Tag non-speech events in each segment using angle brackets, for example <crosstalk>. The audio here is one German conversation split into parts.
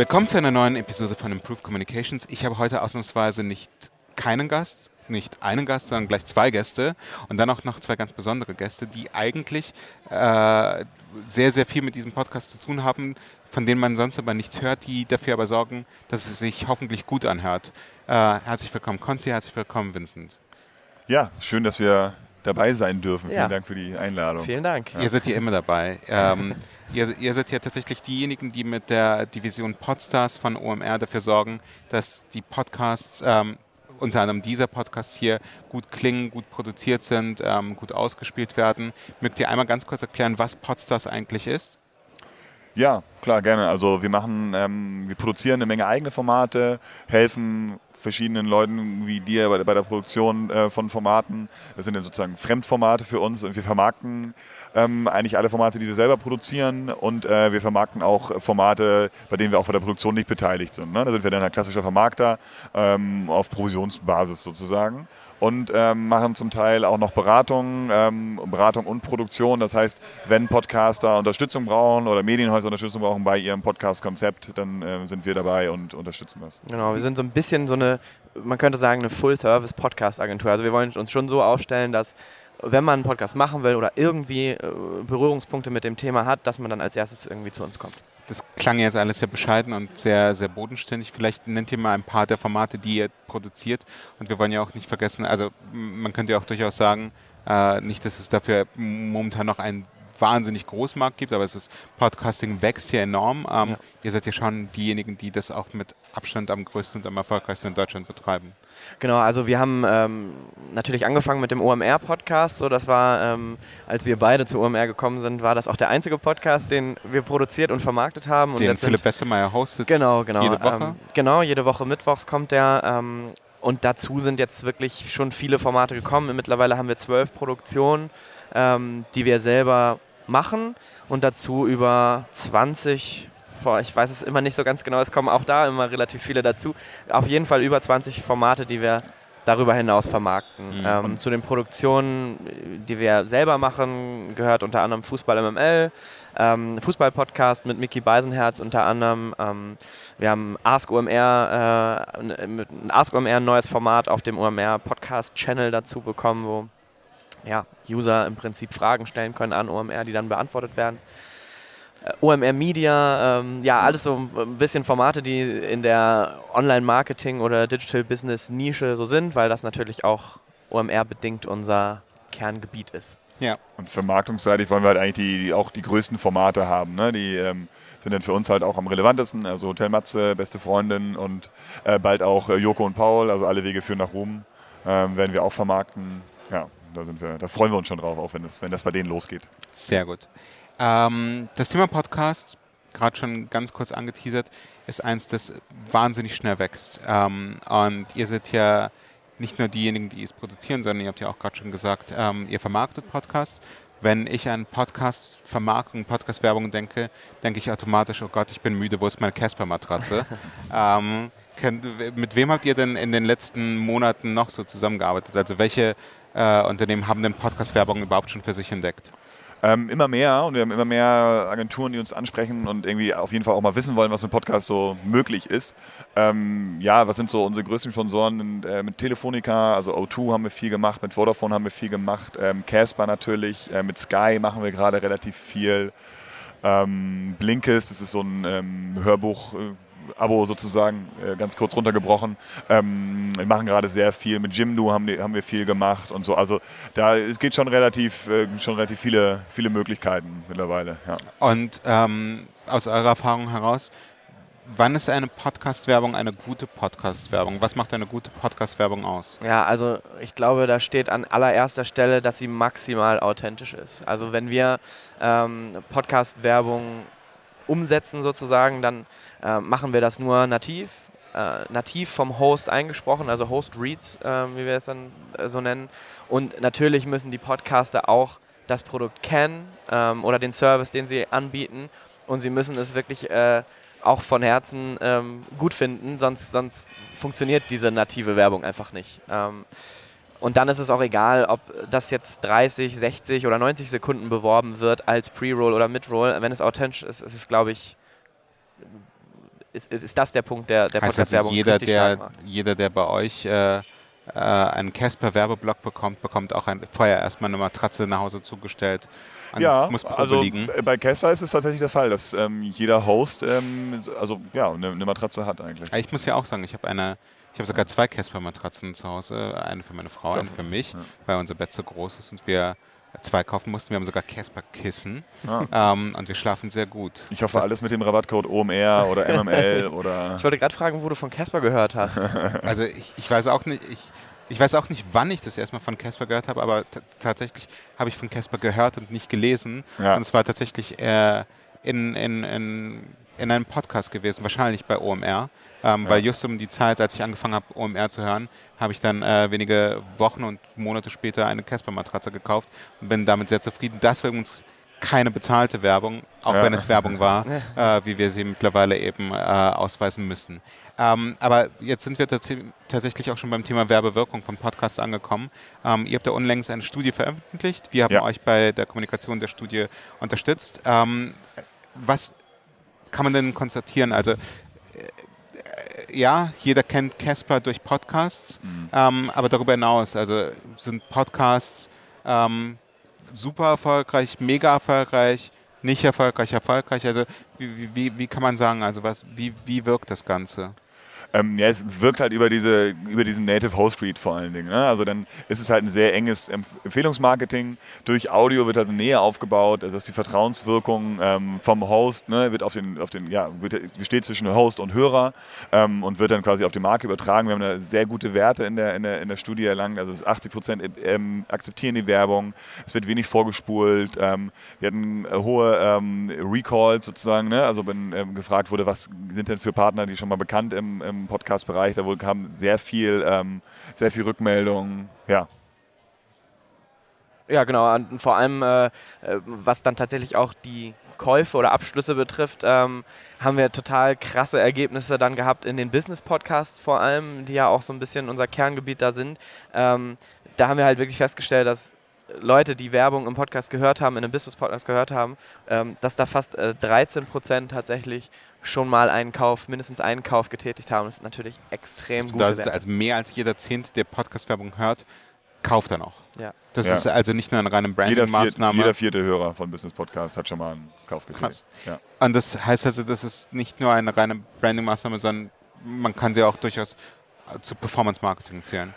Willkommen zu einer neuen Episode von Improved Communications. Ich habe heute ausnahmsweise nicht keinen Gast, nicht einen Gast, sondern gleich zwei Gäste und dann auch noch zwei ganz besondere Gäste, die eigentlich äh, sehr, sehr viel mit diesem Podcast zu tun haben, von denen man sonst aber nichts hört, die dafür aber sorgen, dass es sich hoffentlich gut anhört. Äh, herzlich willkommen, Konzi, herzlich willkommen, Vincent. Ja, schön, dass wir dabei sein dürfen. Ja. Vielen Dank für die Einladung. Vielen Dank. Ihr seid hier immer dabei. Ähm, ihr, ihr seid ja tatsächlich diejenigen, die mit der Division Podstars von OMR dafür sorgen, dass die Podcasts, ähm, unter anderem dieser Podcast hier, gut klingen, gut produziert sind, ähm, gut ausgespielt werden. Mögt ihr einmal ganz kurz erklären, was Podstars eigentlich ist? Ja, klar, gerne. Also wir machen, ähm, wir produzieren eine Menge eigene Formate, helfen verschiedenen Leuten wie dir bei, bei der Produktion äh, von Formaten. Das sind dann sozusagen Fremdformate für uns und wir vermarkten ähm, eigentlich alle Formate, die wir selber produzieren und äh, wir vermarkten auch Formate, bei denen wir auch bei der Produktion nicht beteiligt sind. Ne? Da sind wir dann ein klassischer Vermarkter ähm, auf Provisionsbasis sozusagen und ähm, machen zum Teil auch noch Beratung, ähm, Beratung und Produktion. Das heißt, wenn Podcaster Unterstützung brauchen oder Medienhäuser Unterstützung brauchen bei ihrem Podcast-Konzept, dann äh, sind wir dabei und unterstützen das. Genau, wir sind so ein bisschen so eine, man könnte sagen, eine Full-Service-Podcast-Agentur. Also wir wollen uns schon so aufstellen, dass wenn man einen Podcast machen will oder irgendwie äh, Berührungspunkte mit dem Thema hat, dass man dann als erstes irgendwie zu uns kommt. Klang jetzt alles sehr bescheiden und sehr, sehr bodenständig. Vielleicht nennt ihr mal ein paar der Formate, die ihr produziert. Und wir wollen ja auch nicht vergessen, also man könnte ja auch durchaus sagen, äh, nicht, dass es dafür momentan noch einen wahnsinnig Großmarkt gibt, aber es ist, Podcasting wächst hier enorm. Ähm, Ja. Ihr seid ja schon diejenigen, die das auch mit Abstand am größten und am erfolgreichsten in Deutschland betreiben. Genau, also wir haben ähm, natürlich angefangen mit dem OMR-Podcast. So, das war, ähm, als wir beide zu OMR gekommen sind, war das auch der einzige Podcast, den wir produziert und vermarktet haben. Und Den sind- Philipp Westermeier hostet. Genau, genau. Jede Woche? Ähm, genau, jede Woche mittwochs kommt der. Ähm, und dazu sind jetzt wirklich schon viele Formate gekommen. Mittlerweile haben wir zwölf Produktionen, ähm, die wir selber machen. Und dazu über 20, boah, ich weiß es immer nicht so ganz genau, es kommen auch da immer relativ viele dazu. Auf jeden Fall über 20 Formate, die wir darüber hinaus vermarkten. Mhm. Ähm, zu den Produktionen, die wir selber machen, gehört unter anderem Fußball MML, ähm, Fußball-Podcast mit Mickey Beisenherz unter anderem. Ähm, wir haben Ask OMR, äh, ein- mit- Ask OMR, ein neues Format auf dem OMR Podcast-Channel dazu bekommen, wo ja, User im Prinzip Fragen stellen können an OMR, die dann beantwortet werden. Äh, OMR Media, ähm, ja, alles so ein bisschen Formate, die in der Online-Marketing- oder Digital-Business-Nische so sind, weil das natürlich auch OMR-bedingt unser Kerngebiet ist. Ja. Und vermarktungsseitig wollen wir halt eigentlich die, die auch die größten Formate haben. Ne? Die ähm, sind dann für uns halt auch am relevantesten. Also Hotel Matze, Beste Freundin und äh, bald auch äh, Joko und Paul, also alle Wege führen nach Ruhm, ähm, werden wir auch vermarkten. Ja, da, sind wir, da freuen wir uns schon drauf, auch wenn das, wenn das bei denen losgeht. Sehr gut. Ähm, das Thema Podcast, gerade schon ganz kurz angeteasert, ist eins, das wahnsinnig schnell wächst. Ähm, und ihr seid ja nicht nur diejenigen, die es produzieren, sondern ihr habt ja auch gerade schon gesagt, ähm, ihr vermarktet Podcasts. Wenn ich an Podcast-Vermarktung, Podcast-Werbung denke, denke ich automatisch, oh Gott, ich bin müde, wo ist meine Casper-Matratze? <laughs> ähm, mit wem habt ihr denn in den letzten Monaten noch so zusammengearbeitet? Also welche äh, Unternehmen haben denn Podcast-Werbung überhaupt schon für sich entdeckt? Ähm, immer mehr und wir haben immer mehr Agenturen, die uns ansprechen und irgendwie auf jeden Fall auch mal wissen wollen, was mit Podcasts so möglich ist. Ähm, ja, was sind so unsere größten Sponsoren? Äh, mit Telefonica, also O2 haben wir viel gemacht, mit Vodafone haben wir viel gemacht, ähm, Casper natürlich, äh, mit Sky machen wir gerade relativ viel. Ähm, Blinkist, das ist so ein ähm, Hörbuch. Äh, Abo sozusagen, äh, ganz kurz runtergebrochen. Ähm, wir machen gerade sehr viel mit Jimdo haben, die, haben wir viel gemacht und so. Also da es geht schon relativ, äh, schon relativ viele, viele Möglichkeiten mittlerweile. Ja. Und ähm, aus eurer Erfahrung heraus, wann ist eine Podcast-Werbung eine gute Podcast-Werbung? Was macht eine gute Podcast-Werbung aus? Ja, also ich glaube, da steht an allererster Stelle, dass sie maximal authentisch ist. Also wenn wir ähm, Podcast-Werbung umsetzen sozusagen, dann äh, machen wir das nur nativ, äh, nativ vom Host eingesprochen, also Host Reads, äh, wie wir es dann äh, so nennen. Und natürlich müssen die Podcaster auch das Produkt kennen ähm, oder den Service, den sie anbieten. Und sie müssen es wirklich äh, auch von Herzen ähm, gut finden, sonst, sonst funktioniert diese native Werbung einfach nicht. Ähm, und dann ist es auch egal, ob das jetzt 30, 60 oder 90 Sekunden beworben wird als Pre-Roll oder Mid-Roll. Wenn es authentisch ist, ist es, glaube ich, ist, ist das der Punkt, der, der Heißt also Podcast-Werbung jeder, der, jeder, der bei euch äh, äh, einen Casper-Werbeblock bekommt, bekommt auch ein, vorher erstmal eine Matratze nach Hause zugestellt. und Ja, also liegen. äh, bei Casper ist es tatsächlich der Fall, dass ähm, jeder Host ähm, also ja eine, eine Matratze hat eigentlich. Ich muss ja auch sagen, ich habe eine, ich habe sogar zwei Casper-Matratzen zu Hause, eine für meine Frau, eine für mich, Ja. weil unser Bett so groß ist und wir zwei kaufen mussten. Wir haben sogar Casper-Kissen Ja. ähm, und wir schlafen sehr gut. Ich hoffe alles mit dem Rabattcode OMR oder <laughs> MML oder Ich wollte gerade fragen, wo du von Casper gehört hast. <laughs> Also ich, ich weiß auch nicht, ich, ich weiß auch nicht, wann ich das erstmal von Casper gehört habe, aber tatsächlich habe ich von Casper gehört und nicht gelesen. Ja. Und es war tatsächlich äh, in, in, in, in einem Podcast gewesen, wahrscheinlich bei OMR. Ähm, Ja. Weil just um die Zeit, als ich angefangen habe, OMR zu hören, habe ich dann äh, wenige Wochen und Monate später eine Casper-Matratze gekauft und bin damit sehr zufrieden. Das war übrigens keine bezahlte Werbung, auch Ja. wenn es Werbung war, <laughs> äh, wie wir sie mittlerweile eben äh, ausweisen müssen. Ähm, aber jetzt sind wir tats tatsächlich auch schon beim Thema Werbewirkung von Podcasts angekommen. Ähm, ihr habt da unlängst eine Studie veröffentlicht. Wir haben Ja. euch bei der Kommunikation der Studie unterstützt. Ähm, was kann man denn konstatieren? Also, äh, äh, ja, jeder kennt Casper durch Podcasts, ähm, aber darüber hinaus, also sind Podcasts ähm, super erfolgreich, mega erfolgreich, nicht erfolgreich, erfolgreich. Also, wie, wie- wie, wie kann man sagen, also was, wie, wie wirkt das Ganze? Ähm, ja, es wirkt halt über, diese, über diesen Native Host Read vor allen Dingen. Ne? Also dann ist es halt ein sehr enges Empf Empfehlungsmarketing. Durch Audio wird also Nähe aufgebaut, also dass die Vertrauenswirkung ähm, vom Host ne, wird auf den, auf den, ja, wird, besteht zwischen Host und Hörer ähm, und wird dann quasi auf die Marke übertragen. Wir haben da sehr gute Werte in der, in der, in der Studie erlangt. Also 80 Prozent ähm, akzeptieren die Werbung, es wird wenig vorgespult. Ähm, wir hatten äh, hohe ähm, Recalls sozusagen, ne? also wenn gefragt wurde, was sind denn für Partner, die schon mal bekannt im, im Podcast-Bereich, da kam sehr viel, ähm, sehr viel Rückmeldung. Ja, Ja, genau. Und vor allem, äh, äh, was dann tatsächlich auch die Käufe oder Abschlüsse betrifft, ähm, haben wir total krasse Ergebnisse dann gehabt in den Business-Podcasts vor allem, die ja auch so ein bisschen unser Kerngebiet da sind. Ähm, da haben wir halt wirklich festgestellt, dass Leute, die Werbung im Podcast gehört haben, in einem Business-Podcast gehört haben, ähm, dass da fast äh, 13 Prozent tatsächlich schon mal einen Kauf, mindestens einen Kauf getätigt haben. Das ist natürlich extrem Werte. also mehr als jeder Zehnte, der Podcast-Werbung hört, kauft dann auch. Ja. Das Ja. ist also nicht nur eine reine jeder, viert, Branding-Maßnahme. jeder vierte Hörer von Business Podcast hat schon mal einen Kauf getätigt. Ja. Und das heißt also, das ist nicht nur eine reine Branding-Maßnahme, sondern man kann sie auch durchaus äh, zu Performance-Marketing zählen.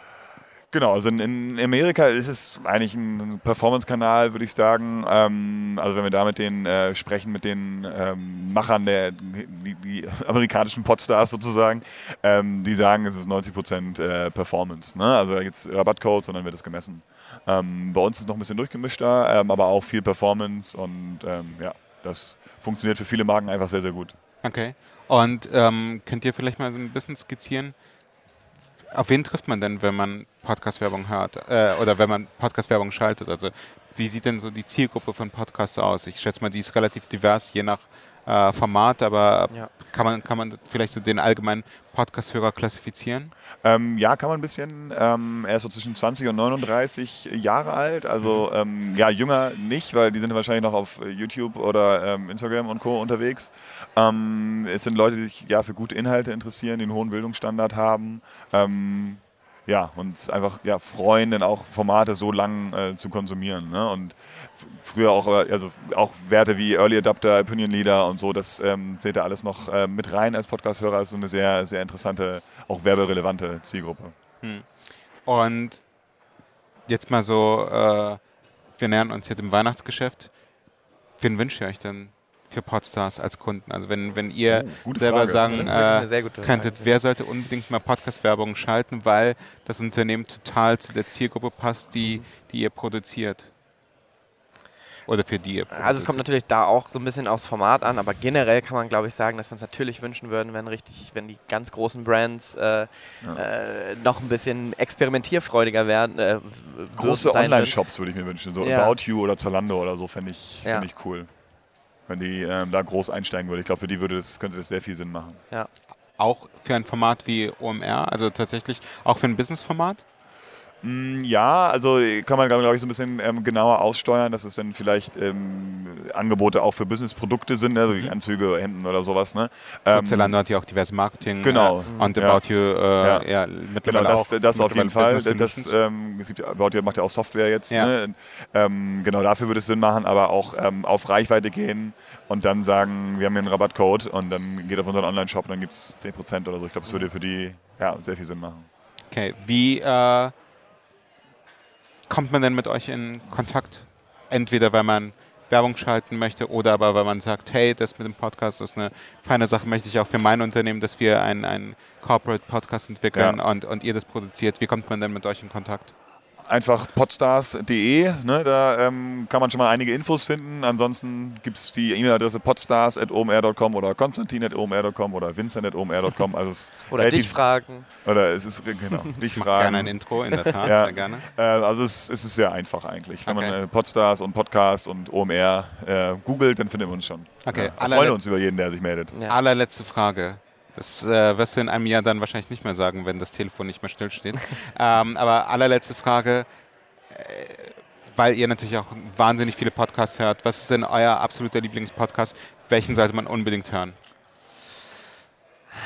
Genau, also in, in Amerika ist es eigentlich ein Performance-Kanal, würde ich sagen. Ähm, also wenn wir da mit den äh, sprechen, mit den ähm, Machern der die, die amerikanischen Podstars sozusagen, ähm, die sagen, es ist 90% äh, Performance. Ne? Also da gibt es Rabattcodes und dann wird es gemessen. Ähm, bei uns ist es noch ein bisschen durchgemischter, ähm, aber auch viel Performance und ähm, ja, das funktioniert für viele Marken einfach sehr, sehr gut. Okay. Und könnt ihr vielleicht mal so ein bisschen skizzieren, auf wen trifft man denn, wenn man Podcast-Werbung hört äh, oder wenn man Podcast-Werbung schaltet? Also wie sieht denn so die Zielgruppe von Podcasts aus? Ich schätze mal, die ist relativ divers, je nach äh, Format, aber Ja. kann, man, kann man vielleicht so den allgemeinen Podcast-Hörer klassifizieren? Ähm, ja, kann man ein bisschen. Ähm, er ist so zwischen 20 und 39 Jahre alt. Also ähm, ja, jünger nicht, weil die sind wahrscheinlich noch auf äh, YouTube oder ähm, Instagram und Co. unterwegs. Ähm, es sind Leute, die sich ja für gute Inhalte interessieren, die einen hohen Bildungsstandard haben. Ja, und einfach ja, freuen, dann auch Formate so lang äh, zu konsumieren. Ne? Und früher auch, äh, also auch Werte wie Early Adapter, Opinion Leader und so, das ähm, zählt da alles noch äh, mit rein als Podcast-Hörer. Das ist eine sehr, sehr interessante, auch werberelevante Zielgruppe. Und jetzt mal so, äh, wir nähern uns hier dem Weihnachtsgeschäft. Wen wünscht ihr euch denn für Podstars als Kunden? Also wenn, wenn ihr Oh, selber Frage. sagen äh, könntet, Frage. wer sollte unbedingt mal Podcast-Werbung schalten, weil das Unternehmen total zu der Zielgruppe passt, die, die ihr produziert? Oder für die ihr produziert? Also es kommt natürlich da auch so ein bisschen aufs Format an, aber generell kann man, glaube ich, sagen, dass wir uns natürlich wünschen würden, wenn richtig, wenn die ganz großen Brands äh, äh, noch ein bisschen experimentierfreudiger werden. Äh, Große. Online-Shops würde ich mir wünschen. So Ja. About You oder Zalando oder so fände ich, Ja. fänd ich cool. Wenn die ähm, da groß einsteigen würde. Ich glaube, für die würde das, könnte das sehr viel Sinn machen. auch für ein Format wie OMR, also tatsächlich auch für ein Business-Format? Mm, Ja, also kann man, glaube ich, so ein bisschen ähm, genauer aussteuern, dass es dann vielleicht ähm, Angebote auch für Businessprodukte sind, also wie Anzüge, Hemden oder sowas. Ne? Ähm, Zalando hat ja auch diverse Marketing Genau. äh, und Ja. About You äh, Ja. ja. Genau, das, auch. das auf jeden Fall. Das, ähm, es gibt, ja- About You macht ja auch Software jetzt. Ja. Ne? Ähm, genau, dafür würde es Sinn machen, aber auch ähm, auf Reichweite gehen und dann sagen, wir haben hier einen Rabattcode und dann geht auf unseren Online-Shop und dann gibt es 10% oder so. Ich glaube, das würde für die ja, sehr viel Sinn machen. Okay, wie äh, kommt man denn mit euch in Kontakt? Entweder weil man Werbung schalten möchte oder aber weil man sagt, hey, das mit dem Podcast ist eine feine Sache, möchte ich auch für mein Unternehmen, dass wir einen, einen Corporate Podcast entwickeln Ja. und, und ihr das produziert. Wie kommt man denn mit euch in Kontakt? Einfach podstars.de, ne, da ähm, kann man schon mal einige Infos finden. Ansonsten gibt es die E-Mail-Adresse podstars.omr.com oder konstantin.omr.com oder vincent.omr.com. Also Oder dich fragen. Oder es ist, genau, <laughs> dich Ich mache gerne ein fragen. Intro, in der <laughs> Tat, Ja. sehr gerne. Äh, also es, es ist sehr einfach eigentlich. Wenn Okay. man äh, Podstars und Podcast und OMR äh, googelt, dann findet man uns schon. Okay, Ja, wir freuen uns über jeden, der sich meldet. Ja. Allerletzte Frage. Das äh, wirst du in einem Jahr dann wahrscheinlich nicht mehr sagen, wenn das Telefon nicht mehr stillsteht. <laughs> ähm, aber allerletzte Frage, äh, weil ihr natürlich auch wahnsinnig viele Podcasts hört. Was ist denn euer absoluter Lieblingspodcast? Welchen sollte man unbedingt hören?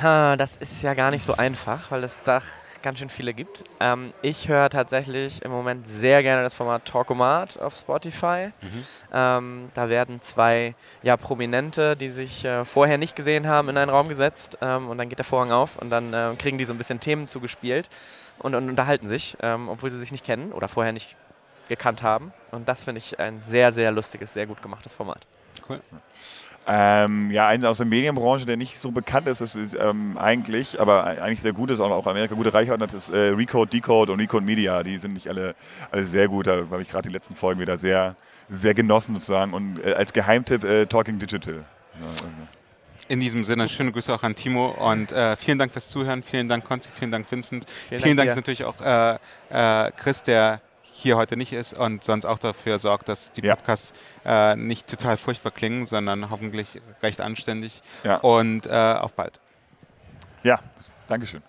Ha, das ist ja gar nicht so einfach, weil es da ganz schön viele gibt. Ähm, ich höre tatsächlich im Moment sehr gerne das Format Talkomat auf Spotify. Ähm, da werden zwei ja, Prominente, die sich äh, vorher nicht gesehen haben, in einen Raum gesetzt ähm, und dann geht der Vorhang auf und dann äh, kriegen die so ein bisschen Themen zugespielt und, und unterhalten sich, ähm, obwohl sie sich nicht kennen oder vorher nicht gekannt haben. Und das finde ich ein sehr, sehr lustiges, sehr gut gemachtes Format. Cool. Ähm, ja, einer aus der Medienbranche, der nicht so bekannt ist, ist, ist ähm, eigentlich, aber eigentlich sehr gut ist, auch in Amerika gute Reichweite hat, ist äh, Recode, Decode und Recode Media. Die sind nicht alle, alle sehr gut. Da habe ich gerade die letzten Folgen wieder sehr, sehr genossen sozusagen. Und äh, als Geheimtipp äh, Talking Digital. Ja, irgendwie. In diesem Sinne, schöne Grüße auch an Timo und äh, vielen Dank fürs Zuhören. Vielen Dank, Konzi, vielen Dank, Vincent. Vielen Vielen, Dank Dank, natürlich auch äh, äh, Chris, der hier heute nicht ist und sonst auch dafür sorgt, dass die Ja. Podcasts äh, nicht total furchtbar klingen, sondern hoffentlich recht anständig. Ja. Und äh, auf bald. ja, Dankeschön.